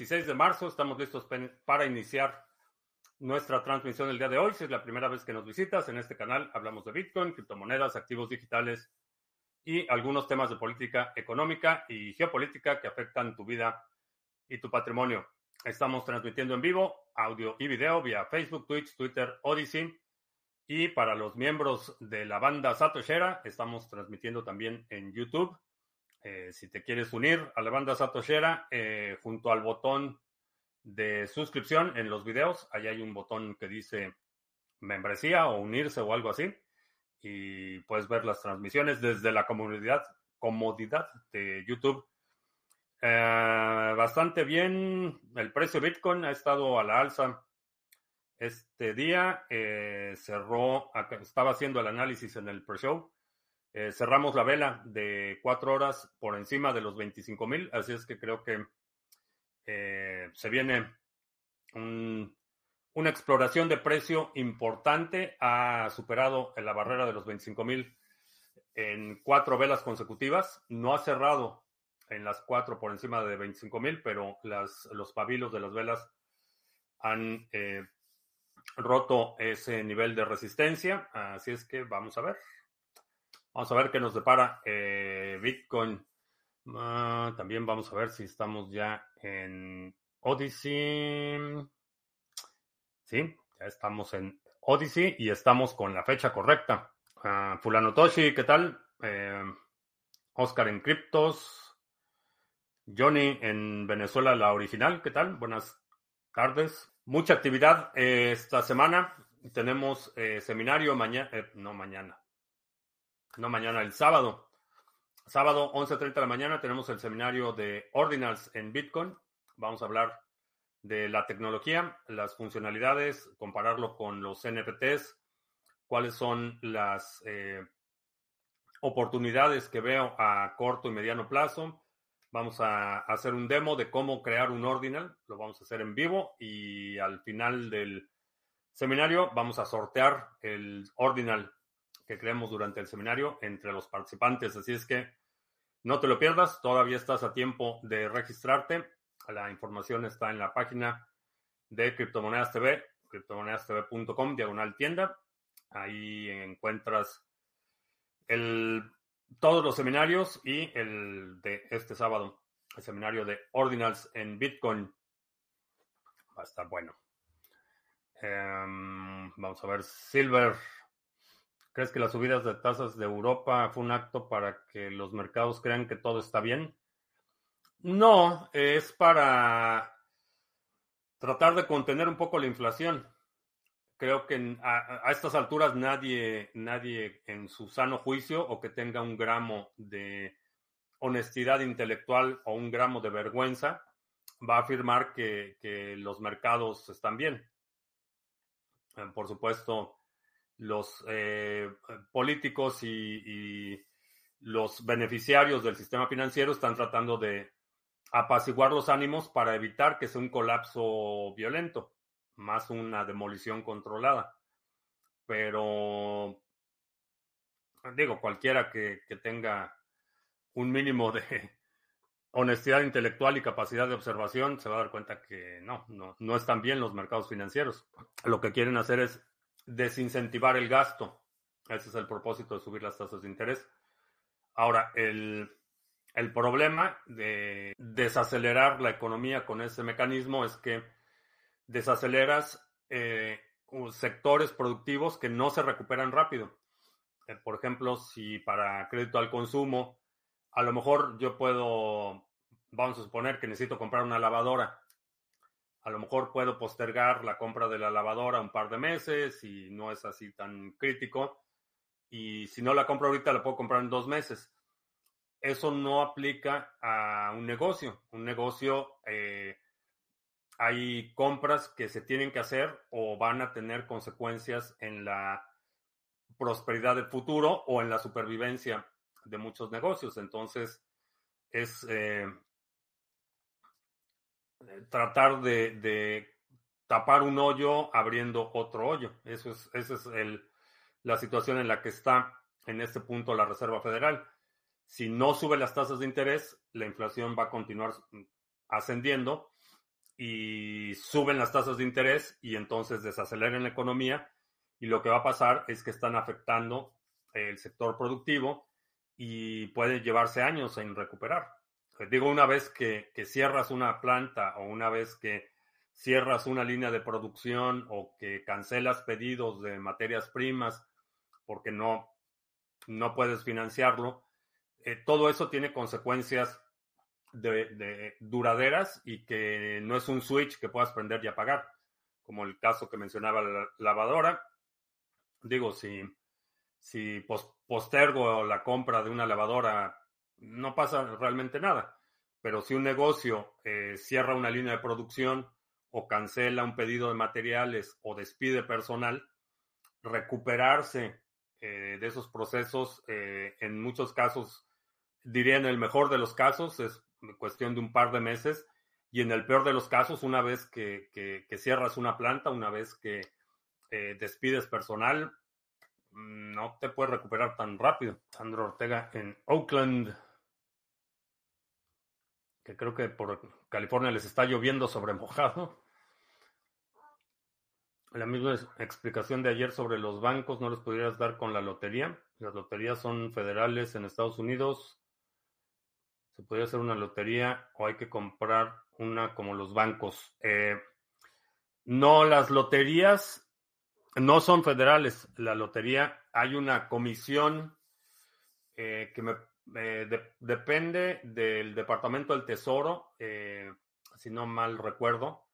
16 de marzo. Estamos listos para iniciar nuestra transmisión el día de hoy. Si es la primera vez que nos visitas en este canal, hablamos de Bitcoin, criptomonedas, activos digitales y algunos temas de política económica y geopolítica que afectan tu vida y tu patrimonio. Estamos transmitiendo en vivo, audio y video vía Facebook, Twitch, Twitter, Odyssey. Y para los miembros de la banda Satoshera, estamos transmitiendo también en YouTube. Eh, si te quieres unir a la banda Satoshera, eh, junto al botón de suscripción en los videos, ahí hay un botón que dice membresía o unirse o algo así. Y puedes ver las transmisiones desde la comunidad, comodidad de YouTube. Eh, bastante bien. El precio Bitcoin ha estado a la alza este día. cerró, estaba haciendo el análisis en el pre-show eh, cerramos la vela de cuatro horas por encima de los 25 mil, así es que creo que eh, se viene una exploración de precio importante. Ha superado la barrera de los 25 mil en cuatro velas consecutivas. No ha cerrado en las cuatro por encima de 25 mil, pero las, los pabilos de las velas han eh, roto ese nivel de resistencia. Así es que vamos a ver. Vamos a ver qué nos depara eh, Bitcoin. Ah, también vamos a ver si estamos ya en Odyssey. Sí, ya estamos en Odyssey y estamos con la fecha correcta. Uh, Fulano Toshi, ¿qué tal? Eh, Oscar en Criptos. Johnny en Venezuela, la original, ¿qué tal? Buenas tardes. Mucha actividad eh, esta semana. Tenemos seminario mañana, no mañana, no mañana, el sábado. Sábado, 11.30 de la mañana, tenemos el seminario de Ordinals en Bitcoin. Vamos a hablar de la tecnología, las funcionalidades, compararlo con los NFTs, cuáles son las eh, oportunidades que veo a corto y mediano plazo. Vamos a hacer un demo de cómo crear un ordinal, lo vamos a hacer en vivo y al final del seminario vamos a sortear el ordinal que creemos durante el seminario entre los participantes. Así es que no te lo pierdas, todavía estás a tiempo de registrarte. La información está en la página de Criptomonedas TV, criptomonedastv.com, diagonal tienda. Ahí encuentras el, todos los seminarios y el de este sábado, el seminario de Ordinals en Bitcoin. Va a estar bueno. Em, vamos a ver, Silver ¿Crees que las subidas de tasas de Europa fue un acto para que los mercados crean que todo está bien? No, es para tratar de contener un poco la inflación. Creo que a, estas alturas nadie, nadie en su sano juicio o que tenga un gramo de honestidad intelectual o un gramo de vergüenza va a afirmar que, los mercados están bien. Eh, por supuesto, los eh, políticos y, los beneficiarios del sistema financiero están tratando de apaciguar los ánimos para evitar que sea un colapso violento, más una demolición controlada. Pero, digo, cualquiera que, que tenga un mínimo de honestidad intelectual y capacidad de observación se va a dar cuenta que no, no, no están bien los mercados financieros. Lo que quieren hacer es desincentivar el gasto. Ese es el propósito de subir las tasas de interés. Ahora, el, problema de desacelerar la economía con ese mecanismo es que desaceleras eh, sectores productivos que no se recuperan rápido. Eh, por ejemplo, si para crédito al consumo, a lo mejor yo puedo, vamos a suponer que necesito comprar una lavadora a lo mejor puedo postergar la compra de la lavadora un par de meses y no es así tan crítico. Y si no la compro ahorita, la puedo comprar en dos meses. Eso no aplica a un negocio. Un negocio, eh, hay compras que se tienen que hacer o van a tener consecuencias en la prosperidad del futuro o en la supervivencia de muchos negocios. Entonces, es eh, tratar de, tapar un hoyo abriendo otro hoyo. Eso es, esa es el, la situación en la que está en este punto la Reserva Federal. Si no sube las tasas de interés, la inflación va a continuar ascendiendo y suben las tasas de interés y entonces desaceleren la economía y lo que va a pasar es que están afectando el sector productivo y puede llevarse años en recuperar. Digo, una vez que, que cierras una planta o una vez que cierras una línea de producción o que cancelas pedidos de materias primas porque no, no puedes financiarlo, eh, todo eso tiene consecuencias de, duraderas y que no es un switch que puedas prender y apagar, como el caso que mencionaba la lavadora. Digo, si, si postergo la compra de una lavadora, no pasa realmente nada. Pero si un negocio eh, cierra una línea de producción o cancela un pedido de materiales o despide personal, recuperarse eh, de esos procesos, eh, en muchos casos, diría en el mejor de los casos, es cuestión de un par de meses. Y en el peor de los casos, una vez que, cierras una planta, una vez que despides personal, no te puedes recuperar tan rápido. Sandro Ortega en Oakland, creo que por California les está lloviendo sobre mojado. La misma explicación de ayer sobre los bancos, ¿no les pudieras dar con la lotería? Las loterías son federales en Estados Unidos, ¿Se podría hacer una lotería o hay que comprar una como los bancos? Eh, no, las loterías no son federales. La lotería, hay una comisión eh, que me, eh, depende del Departamento del Tesoro, si no mal recuerdo,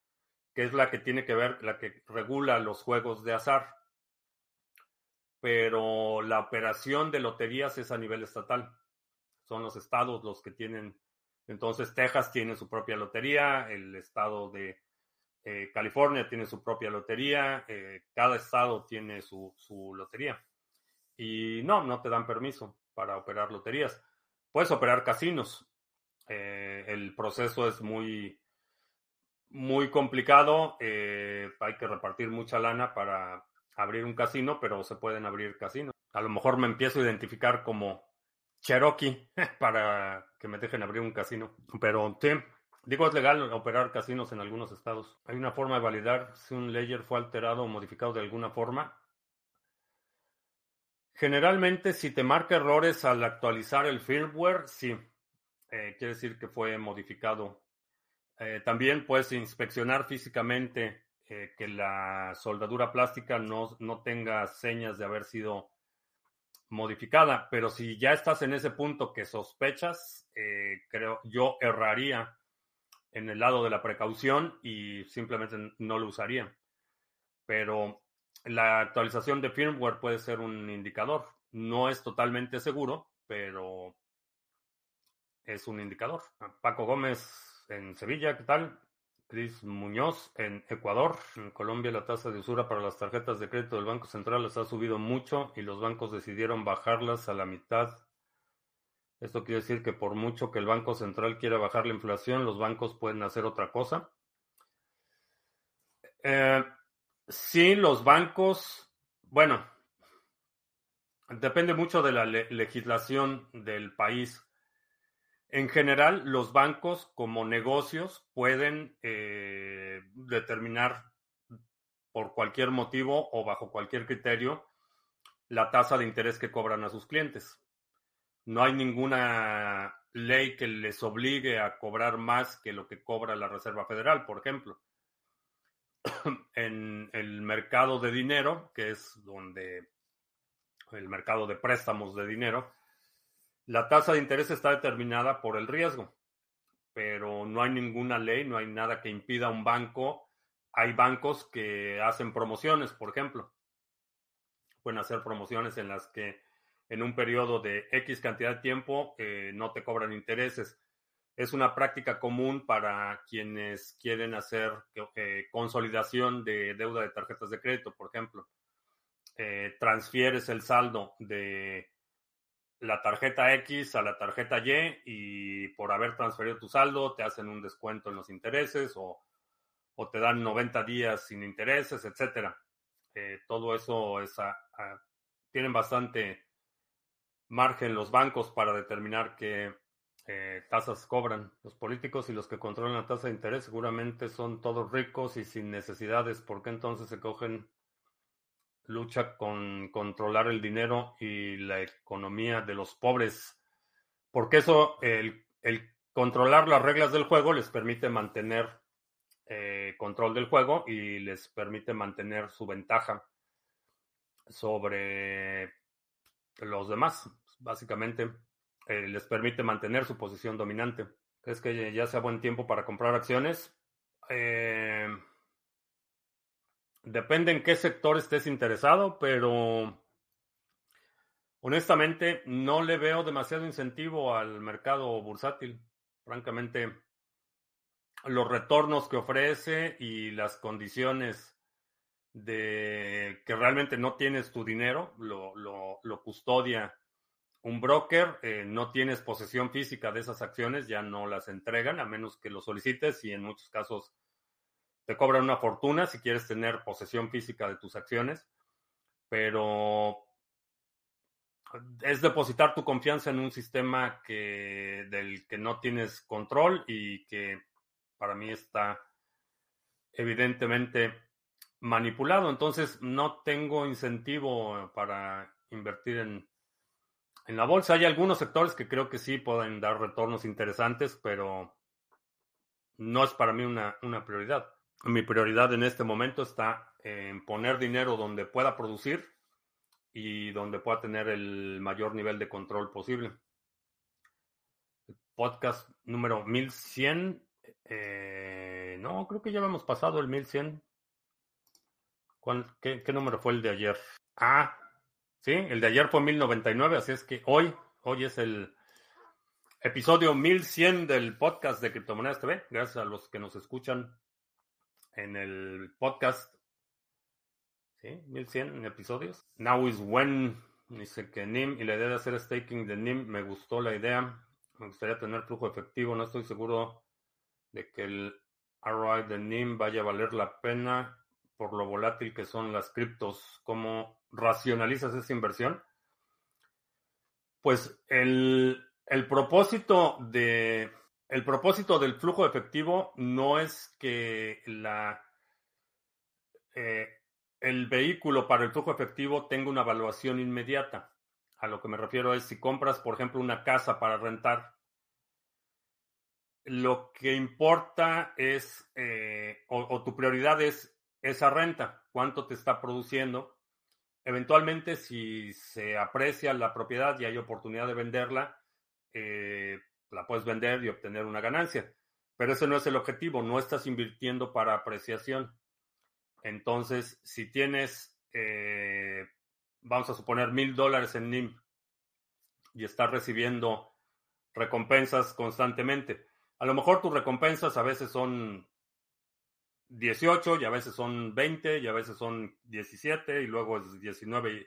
que es la que tiene que ver, la que regula los juegos de azar. Pero la operación de loterías es a nivel estatal son los estados los que tienen, entonces Texas tiene su propia lotería, el estado de eh, California tiene su propia lotería, eh, cada estado tiene su, lotería. Y no, no te dan permiso para operar loterías. Puedes operar casinos. Eh, el proceso es muy, muy complicado. hay que repartir mucha lana para abrir un casino, pero se pueden abrir casinos. A lo mejor me empiezo a identificar como Cherokee para que me dejen abrir un casino. Pero sí, digo, es legal operar casinos en algunos estados. Hay una forma de validar si un layer fue alterado o modificado de alguna forma. Generalmente, si te marca errores al actualizar el firmware, sí, eh, quiere decir que fue modificado. Eh, también puedes inspeccionar físicamente eh, que la soldadura plástica no, no tenga señas de haber sido modificada, pero si ya estás en ese punto que sospechas, creo yo erraría en el lado de la precaución y simplemente no lo usaría. Pero la actualización de firmware puede ser un indicador. No es totalmente seguro, pero es un indicador. Paco Gómez en Sevilla, ¿qué tal? Cris Muñoz, en Ecuador, en Colombia la tasa de usura para las tarjetas de crédito del Banco Central les ha subido mucho y los bancos decidieron bajarlas a la mitad. Esto quiere decir que por mucho que el Banco Central quiera bajar la inflación, los bancos pueden hacer otra cosa. Eh, sí, los bancos, bueno, depende mucho de la legislación del país. En general, los bancos como negocios pueden eh, determinar por cualquier motivo o bajo cualquier criterio la tasa de interés que cobran a sus clientes. No hay ninguna ley que les obligue a cobrar más que lo que cobra la Reserva Federal, por ejemplo. en el mercado de dinero, que es donde el mercado de préstamos de dinero, la tasa de interés está determinada por el riesgo, pero no hay ninguna ley, no hay nada que impida a un banco. Hay bancos que hacen promociones, por ejemplo. Pueden hacer promociones en las que en un periodo de X cantidad de tiempo eh, no te cobran intereses. Es una práctica común para quienes quieren hacer eh, consolidación de deuda de tarjetas de crédito, por ejemplo. Eh, transfieres el saldo de la tarjeta X a la tarjeta Y y por haber transferido tu saldo te hacen un descuento en los intereses o, te dan 90 días sin intereses, etcétera. Eh, todo eso es tienen bastante margen los bancos para determinar qué, eh, tasas cobran. Los políticos y los que controlan la tasa de interés seguramente son todos ricos y sin necesidades. ¿Por qué entonces se cogen lucha con controlar el dinero y la economía de los pobres? Porque eso, el, el controlar las reglas del juego les permite mantener eh, control del juego y les permite mantener su ventaja sobre los demás. Básicamente, eh, les permite mantener su posición dominante. ¿Crees que ya sea buen tiempo para comprar acciones? Eh, depende en qué sector estés interesado, pero honestamente no le veo demasiado incentivo al mercado bursátil. Francamente, los retornos que ofrece y las condiciones de que realmente no tienes tu dinero, lo, lo, custodia un broker, eh, no tienes posesión física de esas acciones, ya no las entregan a menos que lo solicites y en muchos casos te cobran una fortuna si quieres tener posesión física de tus acciones, pero es depositar tu confianza en un sistema que, del que no tienes control y que para mí está evidentemente manipulado. Entonces no tengo incentivo para invertir en, en la bolsa. Hay algunos sectores que creo que sí pueden dar retornos interesantes, pero no es para mí una, una prioridad. Mi prioridad en este momento está en poner dinero donde pueda producir y donde pueda tener el mayor nivel de control posible. podcast número 1100 eh, no, creo que ya hemos pasado el 1100. qué, ¿Qué número fue el de ayer? Ah, sí, el de ayer fue 1099, así es que hoy, hoy es el episodio 1100 del podcast de Criptomonedas TV. Gracias a los que nos escuchan en el podcast. Sí, 1100 episodios. Now is when, dice que NIM y la idea de hacer staking de NIM me gustó la idea. Me gustaría tener flujo efectivo, no estoy seguro de que el ROI de NIM vaya a valer la pena por lo volátil que son las criptos. ¿Cómo racionalizas esa inversión? Pues el, propósito de el propósito del flujo efectivo no es que la eh, el vehículo para el flujo efectivo tenga una evaluación inmediata. A lo que me refiero es si compras, por ejemplo, una casa para rentar lo que importa es, eh, o, tu prioridad es esa renta, cuánto te está produciendo. Eventualmente, si se aprecia la propiedad y hay oportunidad de venderla, eh, la puedes vender y obtener una ganancia. Pero ese no es el objetivo, no estás invirtiendo para apreciación. Entonces, si tienes, eh, vamos a suponer, mil dólares en NIM y estás recibiendo recompensas constantemente, a lo mejor tus recompensas a veces son 18 y a veces son 20 y a veces son 17 y luego es 19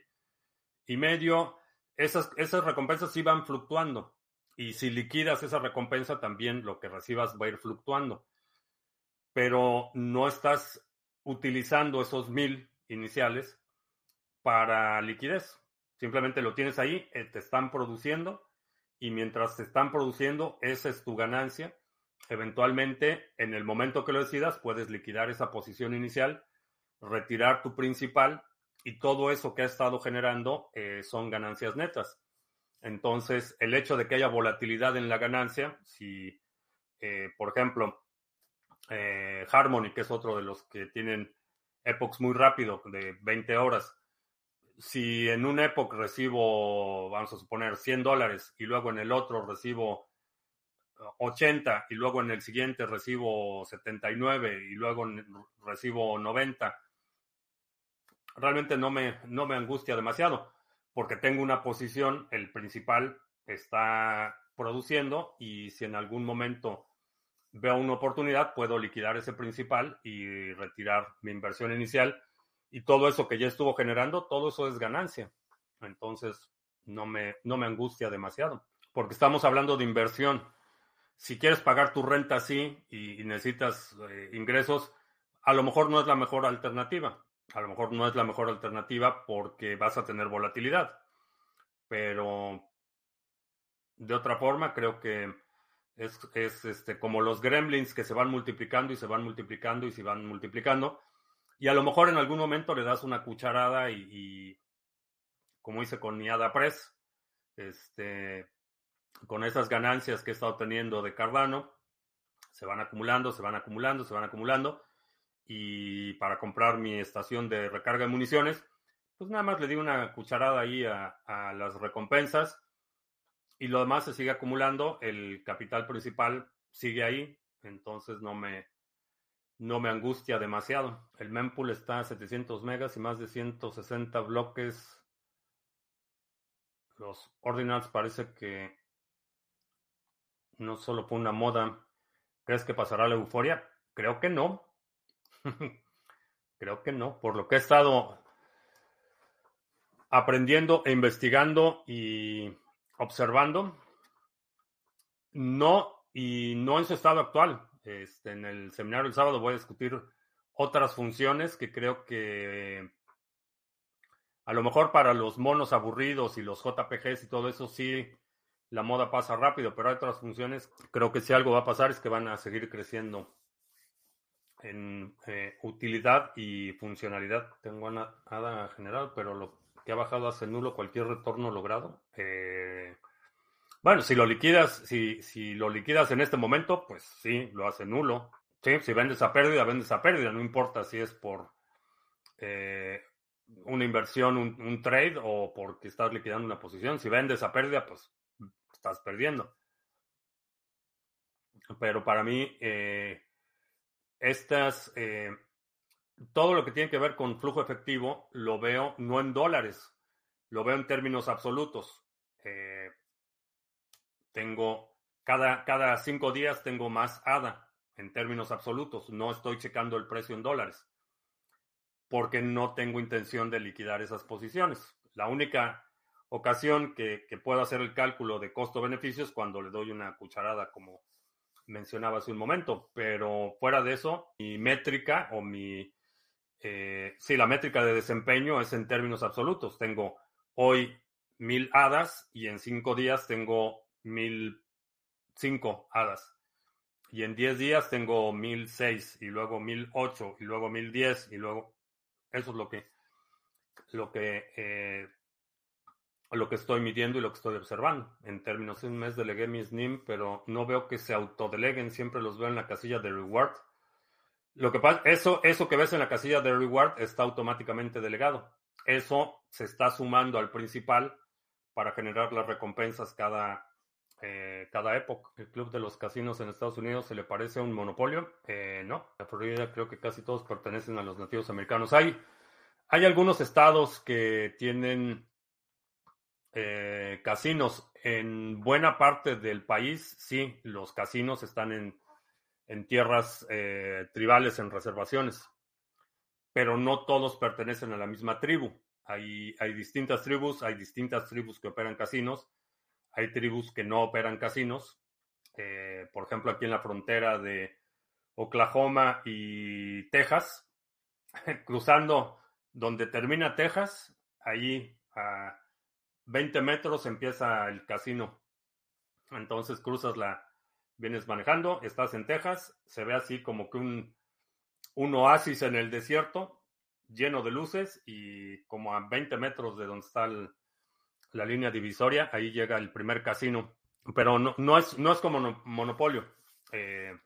y, medio. Esas, esas recompensas sí van fluctuando. Y si liquidas esa recompensa, también lo que recibas va a ir fluctuando. Pero no estás utilizando esos mil iniciales para liquidez. Simplemente lo tienes ahí, eh, te están produciendo y mientras te están produciendo, esa es tu ganancia Eventualmente, en el momento que lo decidas, puedes liquidar esa posición inicial, retirar tu principal y todo eso que ha estado generando eh, son ganancias netas. Entonces, el hecho de que haya volatilidad en la ganancia, si, eh, por ejemplo, eh, Harmony, que es otro de los que tienen epochs muy rápido, de 20 horas, si en un epoch recibo, vamos a suponer, 100 dólares y luego en el otro recibo 80 y luego en el siguiente recibo 79 y luego recibo 90, realmente no me, no me angustia demasiado porque tengo una posición, el principal está produciendo y si en algún momento veo una oportunidad, puedo liquidar ese principal y retirar mi inversión inicial. Y todo eso que ya estuvo generando, todo eso es ganancia. Entonces, no me, no me angustia demasiado porque estamos hablando de inversión si quieres pagar tu renta así y, necesitas eh, ingresos, a lo mejor no es la mejor alternativa. A lo mejor no es la mejor alternativa porque vas a tener volatilidad. Pero de otra forma, creo que Es, es este, como los gremlins que se van multiplicando y se van multiplicando y se van multiplicando. Y a lo mejor en algún momento le das una cucharada y, como hice con mi Press, este, con esas ganancias que he estado teniendo de Cardano, se van acumulando, se van acumulando, se van acumulando. Y para comprar mi estación de recarga de municiones, pues nada más le di una cucharada ahí a, las recompensas y lo demás se sigue acumulando, el capital principal sigue ahí, entonces no me, no me angustia demasiado. El mempool está a 700 megas y más de 160 bloques. Los ordinals parece que no solo fue una moda. ¿Crees que pasará la euforia? Creo que no. Creo que no. Por lo que he estado aprendiendo e investigando y observando. No, y no en su estado actual. Este, en el seminario del sábado voy a discutir otras funciones que creo que a lo mejor para los monos aburridos y los JPGs y todo eso sí la moda pasa rápido, pero hay otras funciones. Creo que si algo va a pasar es que van a seguir creciendo en eh, utilidad y funcionalidad. Tengo nada general, pero lo que ha bajado hace nulo cualquier retorno logrado. Eh, bueno, si lo liquidas, si, si lo liquidas en este momento, pues sí, lo hace nulo. Si vendes a pérdida, vendes a pérdida, no importa si es por eh, una inversión, un, trade o porque estás liquidando una posición. Si vendes a pérdida, pues estás perdiendo. Pero para mí, eh, estas, todo lo que tiene que ver con flujo efectivo lo veo no en dólares, lo veo en términos absolutos. Eh, tengo, cada, cada cinco días tengo más ADA en términos absolutos. No estoy checando el precio en dólares porque no tengo intención de liquidar esas posiciones. La única ocasión que, que puedo hacer el cálculo de costo-beneficio es cuando le doy una cucharada como mencionaba hace un momento, pero fuera de eso, mi métrica o mi eh, sí, la métrica de desempeño es en términos absolutos. Tengo hoy mil hadas y en cinco días tengo mil cinco hadas. Y en diez días tengo mil seis y luego mil ocho y luego mil diez y luego eso es lo que lo que eh, lo que estoy midiendo y lo que estoy observando. En términos, un mes delegué mi SNIM, pero no veo que se autodeleguen, siempre los veo en la casilla de reward. Lo que pasa, eso, eso que ves en la casilla de reward está automáticamente delegado. Eso se está sumando al principal para generar las recompensas cada, eh, cada época. El club de los casinos en Estados Unidos se le parece a un monopolio. Eh, no, la Florida creo que casi todos pertenecen a los nativos americanos. Hay, hay algunos estados que tienen eh, casinos en buena parte del país. Sí, los casinos están en en tierras eh, tribales, en reservaciones, pero no todos pertenecen a la misma tribu. Hay, hay distintas tribus, hay distintas tribus que operan casinos, hay tribus que no operan casinos. Eh, por ejemplo, aquí en la frontera de Oklahoma y Texas, cruzando donde termina Texas, ahí a 20 metros empieza el casino. Entonces cruzas la, vienes manejando, estás en Texas, se ve así como que un, oasis en el desierto, lleno de luces y como a 20 metros de donde está la línea divisoria, ahí llega el primer casino. Pero no, no, es, no es como monopolio. Eh,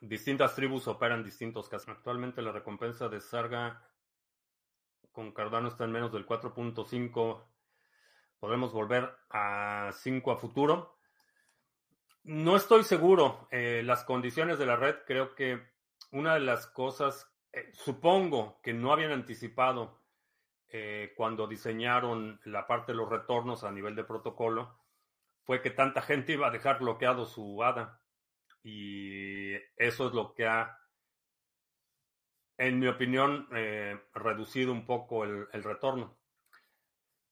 distintas tribus operan distintos casinos. Actualmente la recompensa de Sarga con Cardano está en menos del 4.5. Podemos volver a 5 a futuro. No estoy seguro. Eh, las condiciones de la red, creo que una de las cosas, eh, supongo que no habían anticipado eh, cuando diseñaron la parte de los retornos a nivel de protocolo, fue que tanta gente iba a dejar bloqueado su ADA. Y eso es lo que ha, en mi opinión, reducido un poco el, el, retorno.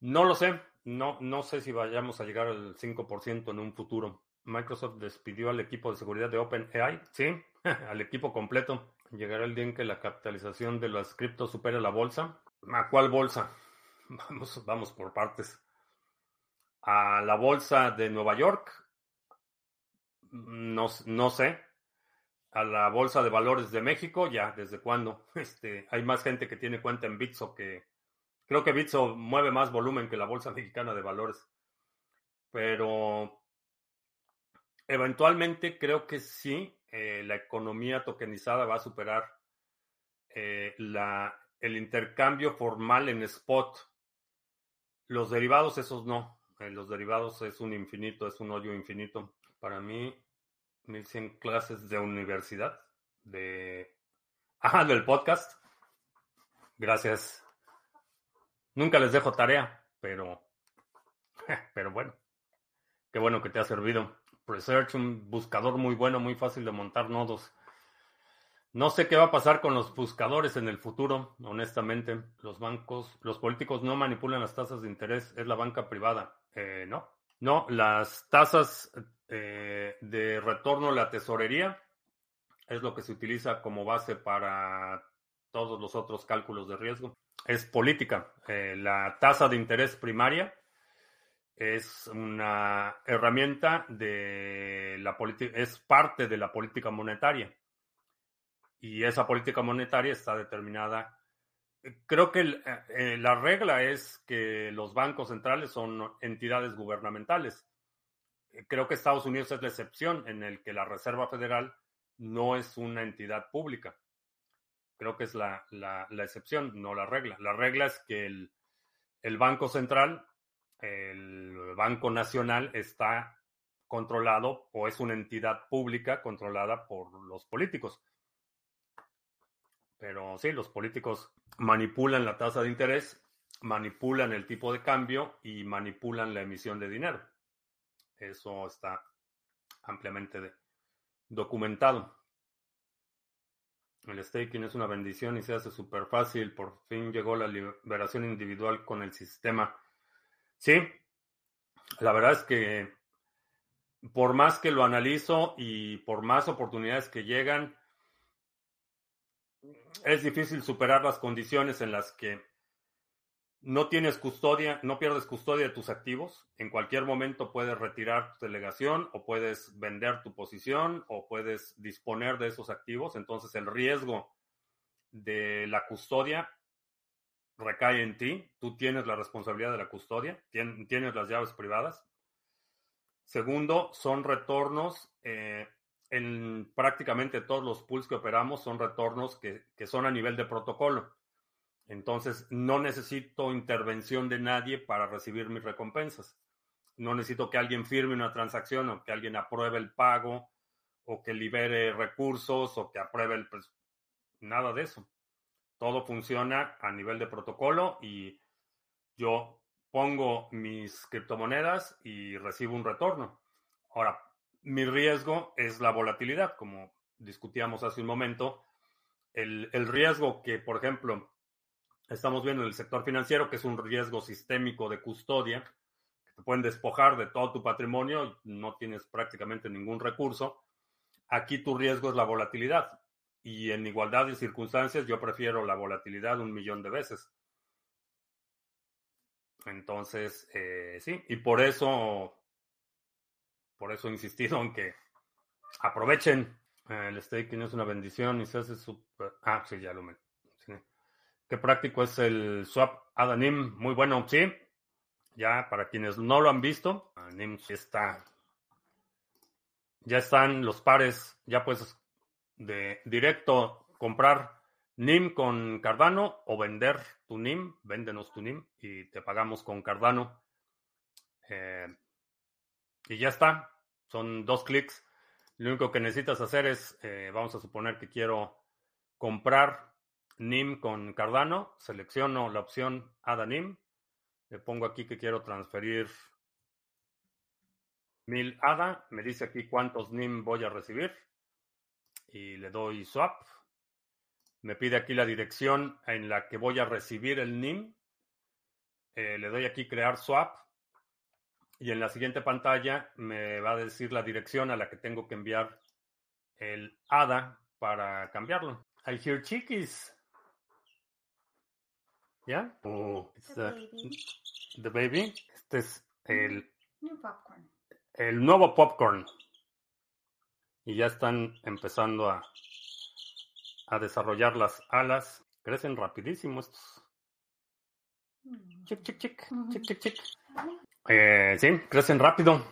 No lo sé. No, no sé si vayamos a llegar al 5% en un futuro. Microsoft despidió al equipo de seguridad de OpenAI, sí, al equipo completo. Llegará el día en que la capitalización de las criptos supere la bolsa. ¿A cuál bolsa? Vamos, vamos por partes. A la bolsa de Nueva York. No, no sé. A la Bolsa de Valores de México, ya, ¿desde cuándo? Este, hay más gente que tiene cuenta en Bitso que... Creo que Bitso mueve más volumen que la Bolsa Mexicana de Valores. Pero eventualmente creo que sí, eh, la economía tokenizada va a superar eh, el intercambio formal en spot. Los derivados, esos no. Eh, los derivados es un infinito, es un hoyo infinito. Para mí, 1100 clases de universidad, de... Ah, del podcast. Gracias. Nunca les dejo tarea, pero... Pero bueno. Qué bueno que te ha servido. Research, un buscador muy bueno, muy fácil de montar nodos. No sé qué va a pasar con los buscadores en el futuro, honestamente. Los bancos, los políticos no manipulan las tasas de interés, es la banca privada. Eh, no, no, las tasas eh, de retorno a la tesorería es lo que se utiliza como base para todos los otros cálculos de riesgo. Es política. Eh, la tasa de interés primaria es una herramienta de la política, es parte de la política monetaria. Y esa política monetaria está determinada. Creo que eh, eh, la regla es que los bancos centrales son entidades gubernamentales. Creo que Estados Unidos es la excepción en el que la Reserva Federal no es una entidad pública. Creo que es la, excepción, no la regla. La regla es que el, el Banco Central el Banco Nacional está controlado o es una entidad pública controlada por los políticos. Pero sí, los políticos manipulan la tasa de interés, manipulan el tipo de cambio y manipulan la emisión de dinero. Eso está ampliamente documentado. El staking es una bendición y se hace súper fácil. Por fin llegó la liberación individual con el sistema. Sí, la verdad es que por más que lo analizo y por más oportunidades que llegan, es difícil superar las condiciones en las que no tienes custodia, no pierdes custodia de tus activos. En cualquier momento puedes retirar tu delegación o puedes vender tu posición o puedes disponer de esos activos. Entonces el riesgo de la custodia recae en ti, tú tienes la responsabilidad de la custodia, tienes las llaves privadas. Segundo, son retornos, eh, en prácticamente todos los pools que operamos son retornos que, que son a nivel de protocolo. Entonces, no necesito intervención de nadie para recibir mis recompensas. No necesito que alguien firme una transacción o que alguien apruebe el pago o que libere recursos o que apruebe el... Nada de eso. Todo funciona a nivel de protocolo y yo pongo mis criptomonedas y recibo un retorno. Ahora, mi riesgo es la volatilidad, como discutíamos hace un momento. El, riesgo que, por ejemplo, estamos viendo en el sector financiero, que es un riesgo sistémico de custodia, que te pueden despojar de todo tu patrimonio no tienes prácticamente ningún recurso. Aquí tu riesgo es la volatilidad. Y en igualdad de circunstancias, yo prefiero la volatilidad un millón de veces. Entonces, eh, sí, y por eso, por eso he insistido en que aprovechen. El staking es una bendición y se hace super... Ah, sí, ya lo me... Qué práctico es el swap Adanim. Muy bueno, sí. Ya, para quienes no lo han visto, Adanim está... Ya están los pares, ya puedes de directo comprar NIM con Cardano o vender tu NIM, véndenos tu NIM y te pagamos con Cardano. Eh, y ya está, son dos clics. Lo único que necesitas hacer es, eh, vamos a suponer que quiero comprar NIM con Cardano, selecciono la opción Add a NIM, le pongo aquí que quiero transferir mil ADA, me dice aquí cuántos NIM voy a recibir y le doy swap. Me pide aquí la dirección en la que voy a recibir el NIM. Eh, le doy aquí crear swap. Y en la siguiente pantalla me va a decir la dirección a la que tengo que enviar el ADA para cambiarlo. I hear chiquis. ¿Ya? Oh, the, baby. the baby. Este es el, New popcorn. el nuevo popcorn. y ya están empezando a, a desarrollar las alas. Crecen rapidísimo estos. Chic, chic, chic, chic, chic, chic. Eh, sí, crecen rápido.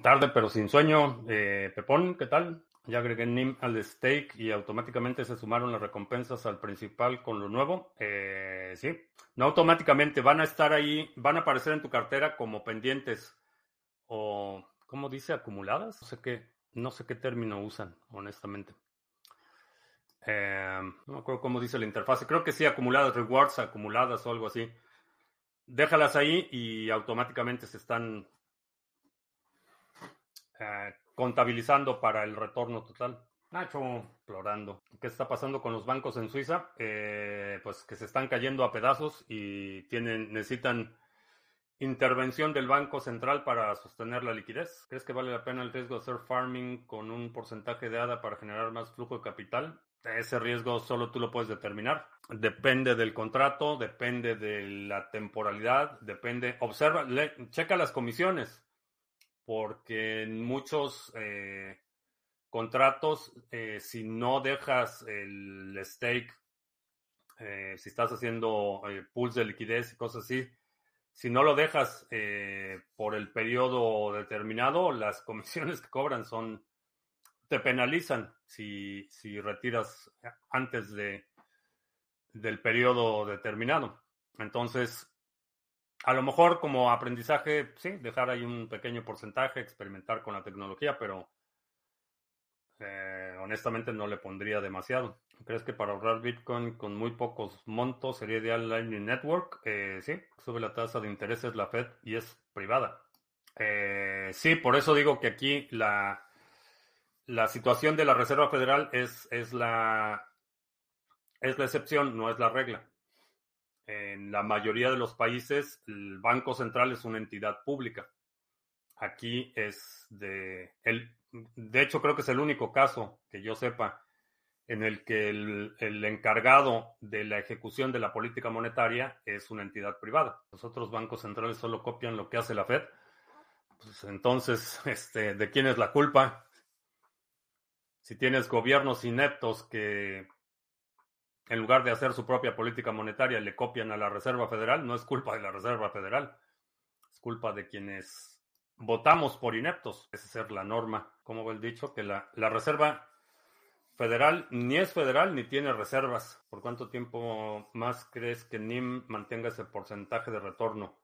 Tarde pero sin sueño. Eh, Pepón, ¿qué tal? Ya agregué NIM al stake y automáticamente se sumaron las recompensas al principal con lo nuevo. Eh, sí, no automáticamente van a estar ahí, van a aparecer en tu cartera como pendientes o, ¿cómo dice? Acumuladas. No sé qué, no sé qué término usan, honestamente. Eh, no me acuerdo cómo dice la interfaz. Creo que sí, acumuladas, rewards acumuladas o algo así. Déjalas ahí y automáticamente se están eh, contabilizando para el retorno total. Nacho, explorando. ¿Qué está pasando con los bancos en Suiza? Eh, pues que se están cayendo a pedazos y tienen, necesitan intervención del Banco Central para sostener la liquidez. ¿Crees que vale la pena el riesgo de hacer farming con un porcentaje de ADA para generar más flujo de capital? Ese riesgo solo tú lo puedes determinar. Depende del contrato, depende de la temporalidad, depende. Observa, checa las comisiones porque en muchos eh, contratos, eh, si no dejas el stake, eh, si estás haciendo pools de liquidez y cosas así, si no lo dejas por el periodo determinado, las comisiones que cobran son, te penalizan si, si retiras antes de, del periodo determinado. Entonces, a lo mejor como aprendizaje, sí, dejar ahí un pequeño porcentaje, experimentar con la tecnología, pero eh, honestamente no le pondría demasiado. ¿Crees que para ahorrar Bitcoin con muy pocos montos sería ideal Lightning Network? Eh, sí, sube la tasa de interés es la Fed y es privada. Eh, sí, por eso digo que aquí la, la situación de la Reserva Federal es, es, la, es la excepción, no es la regla. En la mayoría de los países, el Banco Central es una entidad pública. Aquí es de. El, de hecho, creo que es el único caso que yo sepa en el que el, el, encargado de la ejecución de la política monetaria es una entidad privada. Los otros bancos centrales solo copian lo que hace la Fed. Pues entonces, este, ¿de quién es la culpa? Si tienes gobiernos ineptos que en lugar de hacer su propia política monetaria, le copian a la Reserva Federal, no es culpa de la Reserva Federal, es culpa de quienes votamos por ineptos. Esa es ser la norma, como va el dicho, que la, la Reserva Federal ni es federal ni tiene reservas. ¿Por cuánto tiempo más crees que NIM mantenga ese porcentaje de retorno?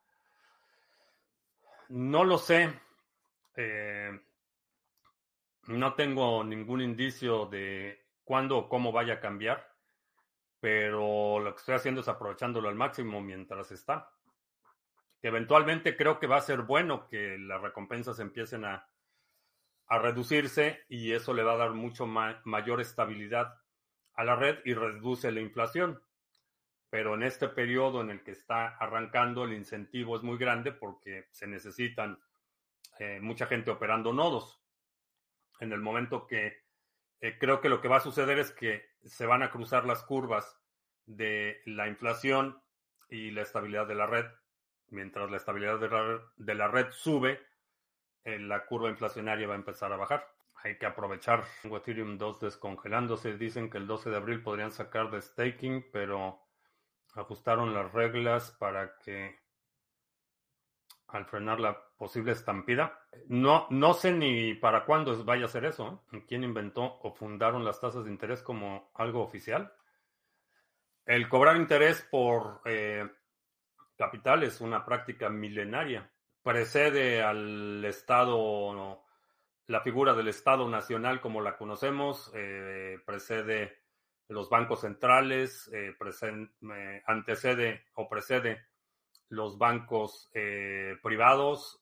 No lo sé. Eh, no tengo ningún indicio de cuándo o cómo vaya a cambiar pero lo que estoy haciendo es aprovechándolo al máximo mientras está. Eventualmente creo que va a ser bueno que las recompensas empiecen a, a reducirse y eso le va a dar mucho mayor estabilidad a la red y reduce la inflación. Pero en este periodo en el que está arrancando, el incentivo es muy grande porque se necesitan eh, mucha gente operando nodos. En el momento que eh, creo que lo que va a suceder es que se van a cruzar las curvas de la inflación y la estabilidad de la red. Mientras la estabilidad de la red, sube, eh, la curva inflacionaria va a empezar a bajar. Hay que aprovechar Ethereum 2 descongelándose. Dicen que el 12 de abril podrían sacar de staking, pero ajustaron las reglas para que al frenar la posible estampida. No, no sé ni para cuándo vaya a ser eso. ¿eh? ¿Quién inventó o fundaron las tasas de interés como algo oficial? El cobrar interés por eh, capital es una práctica milenaria. Precede al Estado, la figura del Estado nacional como la conocemos, eh, precede los bancos centrales, antecede o precede los bancos privados,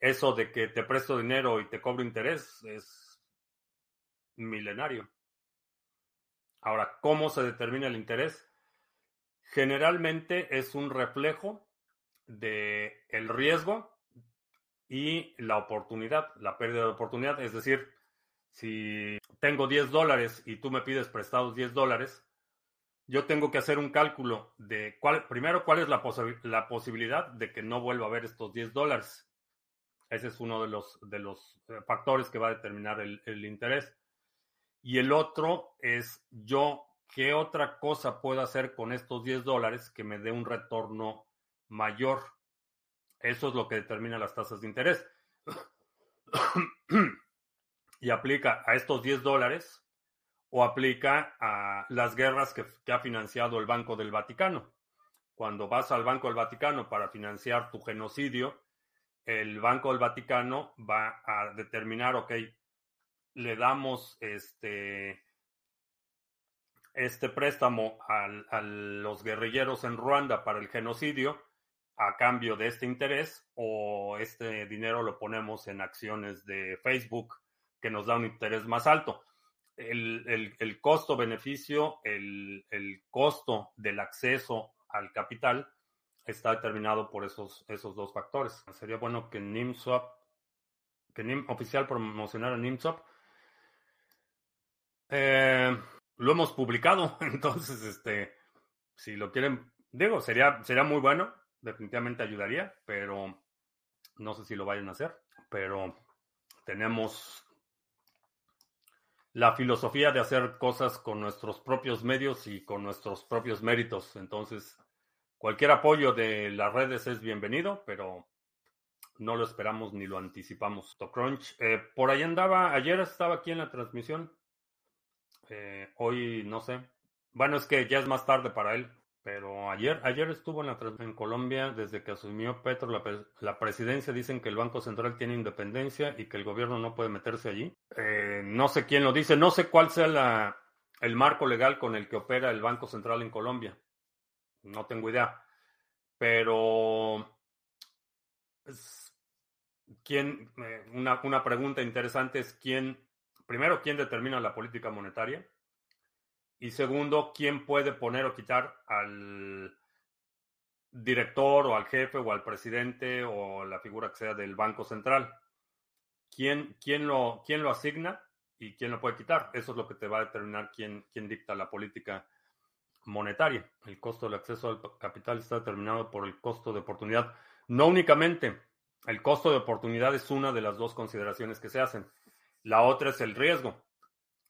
eso de que te presto dinero y te cobro interés es milenario. Ahora, ¿cómo se determina el interés? Generalmente es un reflejo de el riesgo y la oportunidad, la pérdida de oportunidad. Es decir, si tengo 10 dólares y tú me pides prestados 10 dólares, yo tengo que hacer un cálculo de cuál, primero, cuál es la, la posibilidad de que no vuelva a ver estos 10 dólares. Ese es uno de los, de los eh, factores que va a determinar el, el interés. Y el otro es yo, ¿qué otra cosa puedo hacer con estos 10 dólares que me dé un retorno mayor? Eso es lo que determina las tasas de interés. y aplica a estos 10 dólares o aplica a las guerras que, que, ha financiado el Banco del Vaticano. Cuando vas al Banco del Vaticano para financiar tu genocidio, el Banco del Vaticano va a determinar, ok, le damos este, este préstamo a, a los guerrilleros en Ruanda para el genocidio a cambio de este interés o este dinero lo ponemos en acciones de Facebook que nos da un interés más alto. El, costo-beneficio, el, costo del acceso al capital está determinado por esos, esos dos factores. Sería bueno que NIMSwap, que NIM oficial promocionara NIMSwap. Eh, lo hemos publicado, entonces, este, si lo quieren, digo, sería, sería muy bueno, definitivamente ayudaría, pero no sé si lo vayan a hacer. Pero tenemos la filosofía de hacer cosas con nuestros propios medios y con nuestros propios méritos. Entonces, cualquier apoyo de las redes es bienvenido, pero no lo esperamos ni lo anticipamos. Crunch, eh, por ahí andaba, ayer estaba aquí en la transmisión. Eh, hoy no sé. Bueno, es que ya es más tarde para él. Pero ayer, ayer estuvo en, la, en Colombia, desde que asumió Petro la, la, presidencia, dicen que el Banco Central tiene independencia y que el gobierno no puede meterse allí. Eh, no sé quién lo dice, no sé cuál sea la, el marco legal con el que opera el Banco Central en Colombia. No tengo idea. Pero, ¿quién? Eh, una, una pregunta interesante es quién, primero, ¿quién determina la política monetaria? Y segundo, ¿quién puede poner o quitar al director o al jefe o al presidente o la figura que sea del Banco Central? ¿Quién, quién, lo, quién lo asigna y quién lo puede quitar? Eso es lo que te va a determinar quién, quién dicta la política monetaria. El costo del acceso al capital está determinado por el costo de oportunidad. No únicamente, el costo de oportunidad es una de las dos consideraciones que se hacen. La otra es el riesgo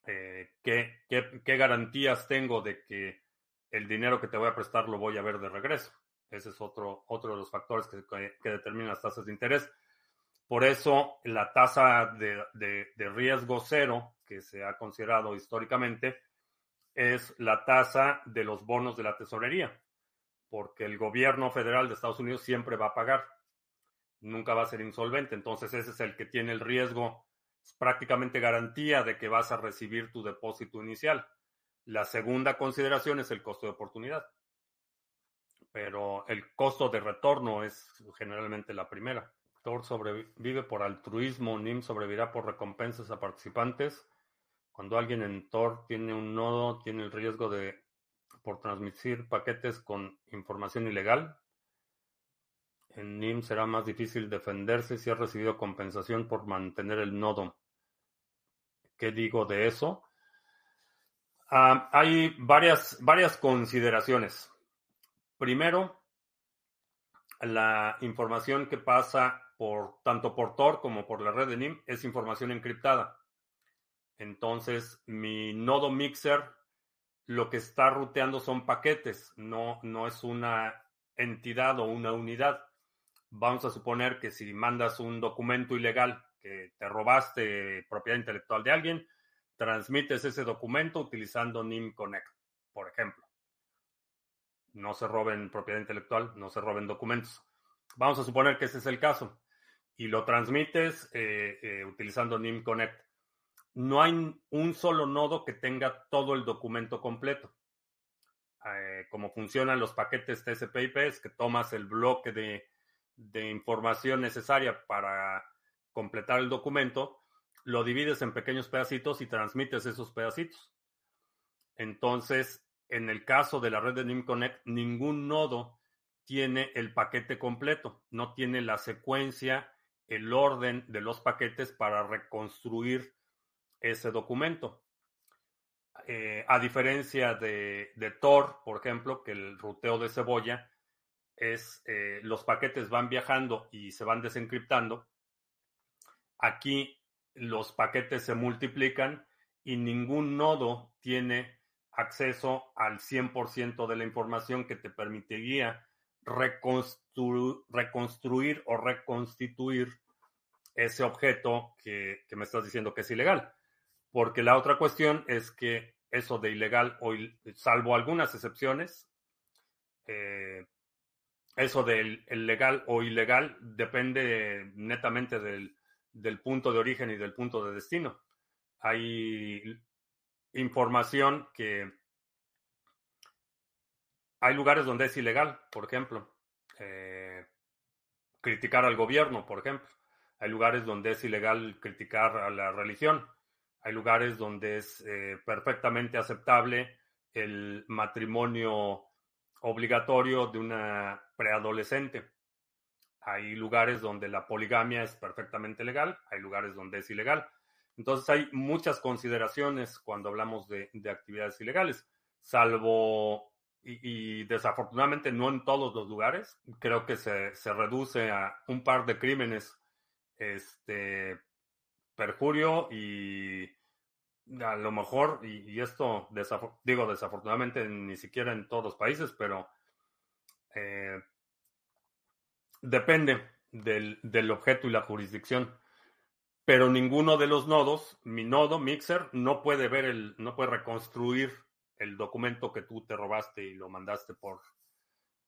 eh, ¿qué, qué, garantías tengo de que el dinero que te voy a prestar lo voy a ver de regreso? Ese es otro, otro de los factores que, que determinan las tasas de interés. Por eso la tasa de, de, riesgo cero que se ha considerado históricamente es la tasa de los bonos de la tesorería, porque el gobierno federal de Estados Unidos siempre va a pagar, nunca va a ser insolvente, entonces ese es el que tiene el riesgo es prácticamente garantía de que vas a recibir tu depósito inicial. La segunda consideración es el costo de oportunidad, pero el costo de retorno es generalmente la primera. Tor sobrevive por altruismo, NIM sobrevivirá por recompensas a participantes. Cuando alguien en Tor tiene un nodo, tiene el riesgo de por transmitir paquetes con información ilegal. En NIM será más difícil defenderse si ha recibido compensación por mantener el nodo. ¿Qué digo de eso? Uh, hay varias, varias consideraciones. Primero, la información que pasa por tanto por Tor como por la red de NIM es información encriptada. Entonces, mi nodo mixer lo que está ruteando son paquetes, no, no es una entidad o una unidad vamos a suponer que si mandas un documento ilegal que te robaste propiedad intelectual de alguien, transmites ese documento utilizando NIM Connect, por ejemplo. No se roben propiedad intelectual, no se roben documentos. Vamos a suponer que ese es el caso y lo transmites eh, eh, utilizando NIM Connect. No hay un solo nodo que tenga todo el documento completo. Eh, como funcionan los paquetes TCP/IP es que tomas el bloque de información necesaria para completar el documento, lo divides en pequeños pedacitos y transmites esos pedacitos. Entonces, en el caso de la red de NIM Connect, ningún nodo tiene el paquete completo, no tiene la secuencia, el orden de los paquetes para reconstruir ese documento. Eh, a diferencia de, de Tor, por ejemplo, que el ruteo de cebolla es eh, los paquetes van viajando y se van desencriptando Aquí los paquetes se multiplican y ningún nodo tiene acceso al 100% de la información que te permitiría reconstruir o reconstituir ese objeto que, me estás diciendo que es ilegal. Porque la otra cuestión es que eso de ilegal, o salvo algunas excepciones, eh, eso del legal o ilegal depende netamente del, del punto de origen y del punto de destino. Hay información que hay lugares donde es ilegal, por ejemplo, eh, criticar al gobierno, por ejemplo. Hay lugares donde es ilegal criticar a la religión. Hay lugares donde es eh, perfectamente aceptable el matrimonio obligatorio de una preadolescente. Hay lugares donde la poligamia es perfectamente legal, hay lugares donde es ilegal. Entonces hay muchas consideraciones cuando hablamos de, actividades ilegales, salvo y, desafortunadamente no en todos los lugares. Creo que se, reduce a un par de crímenes, este, perjurio y a lo mejor, y, esto digo desafortunadamente ni siquiera en todos los países, pero eh, depende del, del objeto y la jurisdicción pero ninguno de los nodos, mi nodo, Mixer, no puede ver el, no puede reconstruir el documento que tú te robaste y lo mandaste por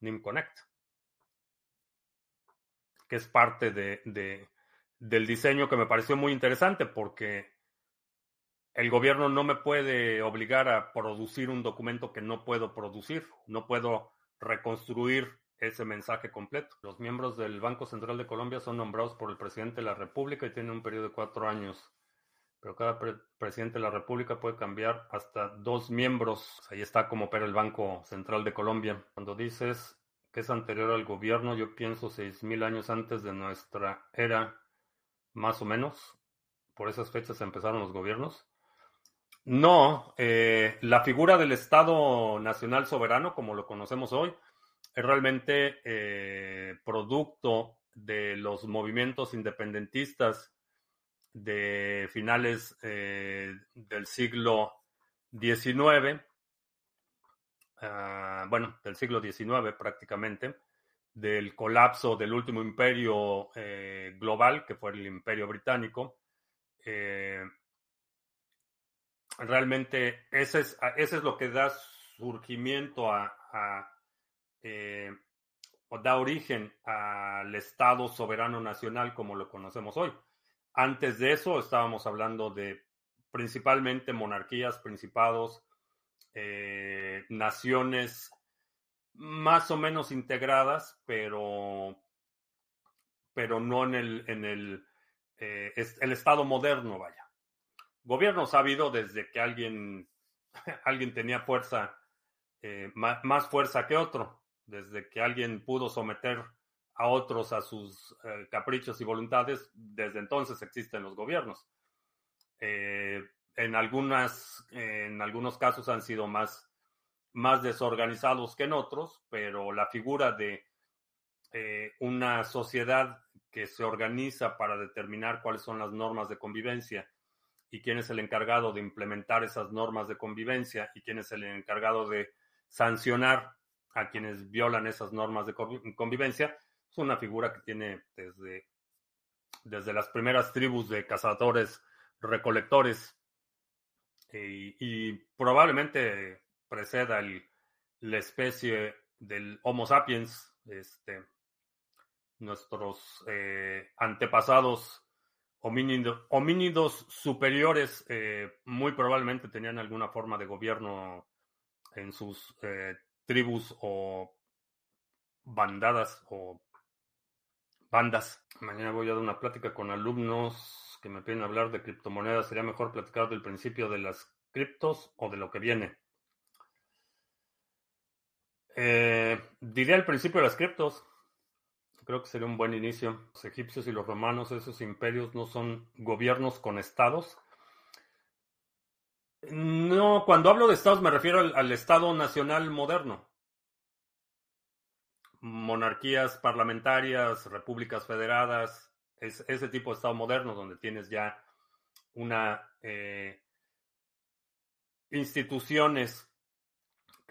NIM Connect. Que es parte de, del diseño que me pareció muy interesante porque el gobierno no me puede obligar a producir un documento que no puedo producir. No puedo reconstruir ese mensaje completo. Los miembros del Banco Central de Colombia son nombrados por el presidente de la República y tienen un periodo de cuatro años. Pero cada presidente de la República puede cambiar hasta dos miembros. Ahí está como opera el Banco Central de Colombia. Cuando dices que es anterior al gobierno, yo pienso seis mil años antes de nuestra era, más o menos. Por esas fechas empezaron los gobiernos. No, eh, la figura del Estado Nacional Soberano, como lo conocemos hoy, es realmente eh, producto de los movimientos independentistas de finales eh, del siglo XIX, ah, bueno, del siglo XIX prácticamente, del colapso del último imperio eh, global, que fue el imperio británico. realmente ese es, ese es lo que da surgimiento a eh, o da origen al Estado soberano nacional como lo conocemos hoy. Antes de eso estábamos hablando de principalmente monarquías, principados, eh, naciones más o menos integradas, pero, pero no en el, en el, eh, el Estado moderno, vaya. Gobiernos ha habido desde que alguien, alguien tenía fuerza, más fuerza que otro desde que alguien pudo someter a otros a sus eh, caprichos y voluntades, desde entonces existen los gobiernos. Eh, en, algunas, en algunos casos han sido más, más desorganizados que en otros, pero la figura de eh, una sociedad que se organiza para determinar cuáles son las normas de convivencia y quién es el encargado de implementar esas normas de convivencia y quién es el encargado de sancionar a quienes violan esas normas de convivencia. Es una figura que tiene desde, desde las primeras tribus de cazadores recolectores y, probablemente preceda la especie del Homo sapiens, este, nuestros eh, antepasados homínidos, superiores eh, muy probablemente tenían alguna forma de gobierno en sus eh, tribus o bandadas o bandas. Mañana voy a dar una plática con alumnos que me piden hablar de criptomonedas. Sería mejor platicar del principio de las criptos o de lo que viene. Eh, diría el principio de las criptos. Creo que sería un buen inicio. Los egipcios y los romanos, esos imperios, no son gobiernos con estados, no, cuando hablo de estados me refiero al, Estado nacional moderno. Monarquías parlamentarias, repúblicas federadas, Es ese tipo de Estado moderno donde tienes ya una eh, instituciones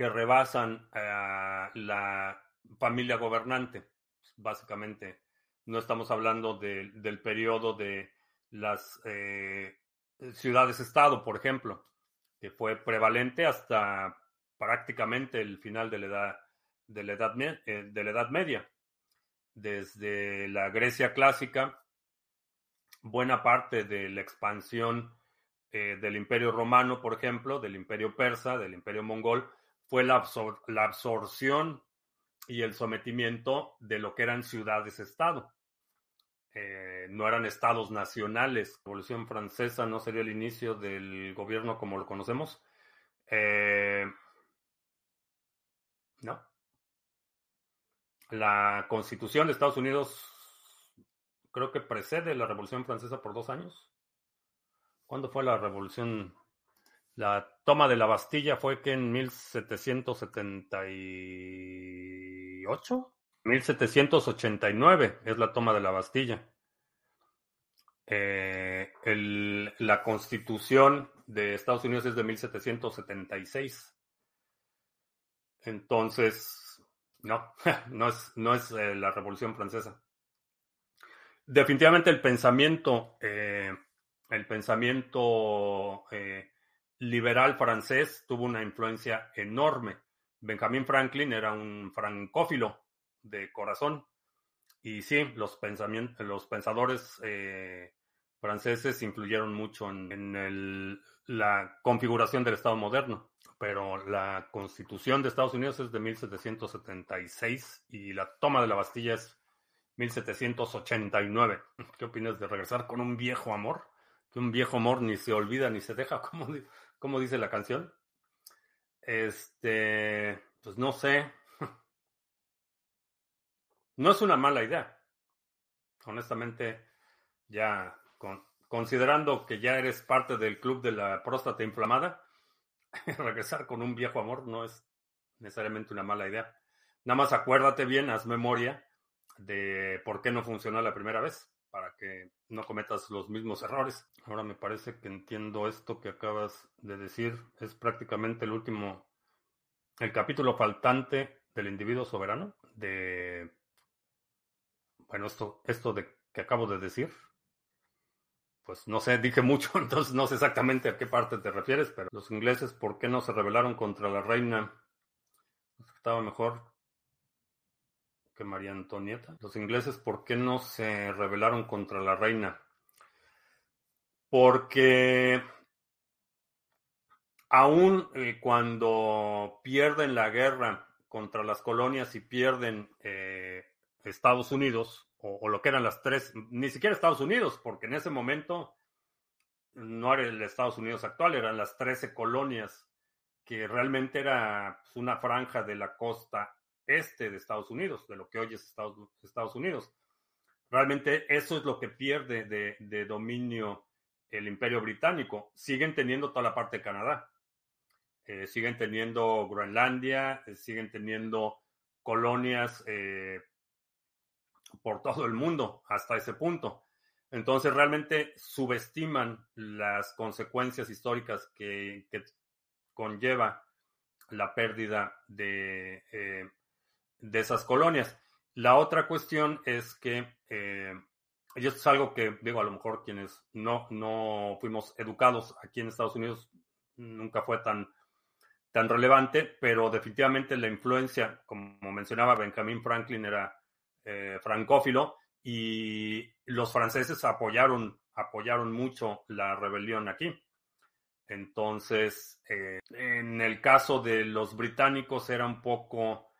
que rebasan a la familia gobernante. Básicamente, no estamos hablando del periodo de las eh, ciudades-estado, por ejemplo, que fue prevalente hasta prácticamente el final de la edad, de la edad, eh, de la edad media. Desde la Grecia clásica, buena parte de la expansión eh, del Imperio Romano, por ejemplo, del Imperio Persa, del Imperio Mongol, fue la, absorción y el sometimiento de lo que eran ciudades-estado. Eh, no eran estados nacionales. La Revolución Francesa no sería el inicio del gobierno como lo conocemos. Eh, no. La Constitución de Estados Unidos creo que precede la Revolución Francesa por dos años. ¿Cuándo fue la Revolución? La toma de la Bastilla fue que en 1778. 1789 es la toma de la Bastilla. Eh, la constitución de Estados Unidos es de 1776. Entonces, no, no es, no es eh, la Revolución Francesa. Definitivamente el pensamiento, eh, el pensamiento liberal francés tuvo una influencia enorme. Benjamin Franklin era un francófilo de corazón. Y sí, los, los pensadores eh, franceses influyeron mucho en, la configuración del Estado moderno, pero la constitución de Estados Unidos es de 1776 y la toma de la Bastilla es 1789. ¿Qué opinas de regresar con un viejo amor? Que un viejo amor ni se olvida ni se deja, como, como dice la canción. Este, pues no sé, no es una mala idea. Honestamente, ya considerando que ya eres parte del club de la próstata inflamada, regresar con un viejo amor no es necesariamente una mala idea. Nada más acuérdate bien, haz memoria de por qué no funcionó la primera vez, que no cometas los mismos errores. Ahora me parece que entiendo esto que acabas de decir. Es prácticamente el último, el capítulo faltante del individuo soberano, de bueno, esto, esto de que acabo de decir, pues no sé, dije mucho, entonces no sé exactamente a qué parte te refieres, pero los ingleses, ¿por qué no se rebelaron contra la reina? Estaba mejor que María Antonieta. Los ingleses, ¿por qué no se rebelaron contra la reina? Porque aún eh, cuando pierden la guerra contra las colonias y pierden eh, Estados Unidos, o, lo que eran las tres, ni siquiera Estados Unidos, porque en ese momento no era el Estados Unidos actual, eran las 13 colonias, que realmente era pues, una franja de la costa este de Estados Unidos, de lo que hoy es Estados, Unidos. Realmente eso es lo que pierde de, dominio el imperio británico. Siguen teniendo toda la parte de Canadá. Eh, siguen teniendo Groenlandia, eh, siguen teniendo colonias eh, por todo el mundo hasta ese punto. Entonces realmente subestiman las consecuencias históricas que, conlleva la pérdida de, de, esas colonias. La otra cuestión es que, eh, y esto es algo que digo, a lo mejor quienes no, no fuimos educados aquí en Estados Unidos nunca fue tan, tan relevante, pero definitivamente la influencia, como mencionaba Benjamin Franklin, era eh, francófilo y los franceses apoyaron, apoyaron mucho la rebelión aquí. Entonces, eh, en el caso de los británicos era un poco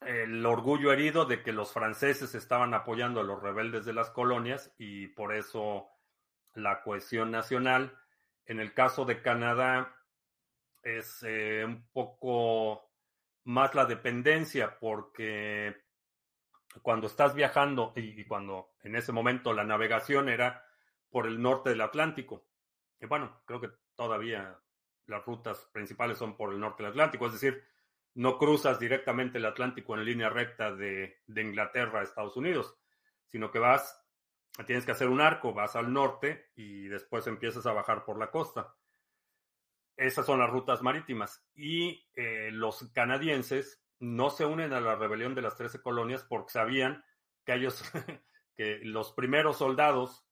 el orgullo herido de que los franceses estaban apoyando a los rebeldes de las colonias y por eso la cohesión nacional. En el caso de Canadá es eh, un poco más la dependencia, porque cuando estás viajando y, cuando en ese momento la navegación era por el norte del Atlántico, y bueno, creo que todavía las rutas principales son por el norte del Atlántico, es decir, no cruzas directamente el Atlántico en línea recta de, Inglaterra a Estados Unidos. sino que vas, tienes que hacer un arco, vas al norte y después empiezas a bajar por la costa. Esas son las rutas marítimas. Y eh, los canadienses no se unen a la rebelión de las 13 colonias porque sabían que ellos, que los primeros soldados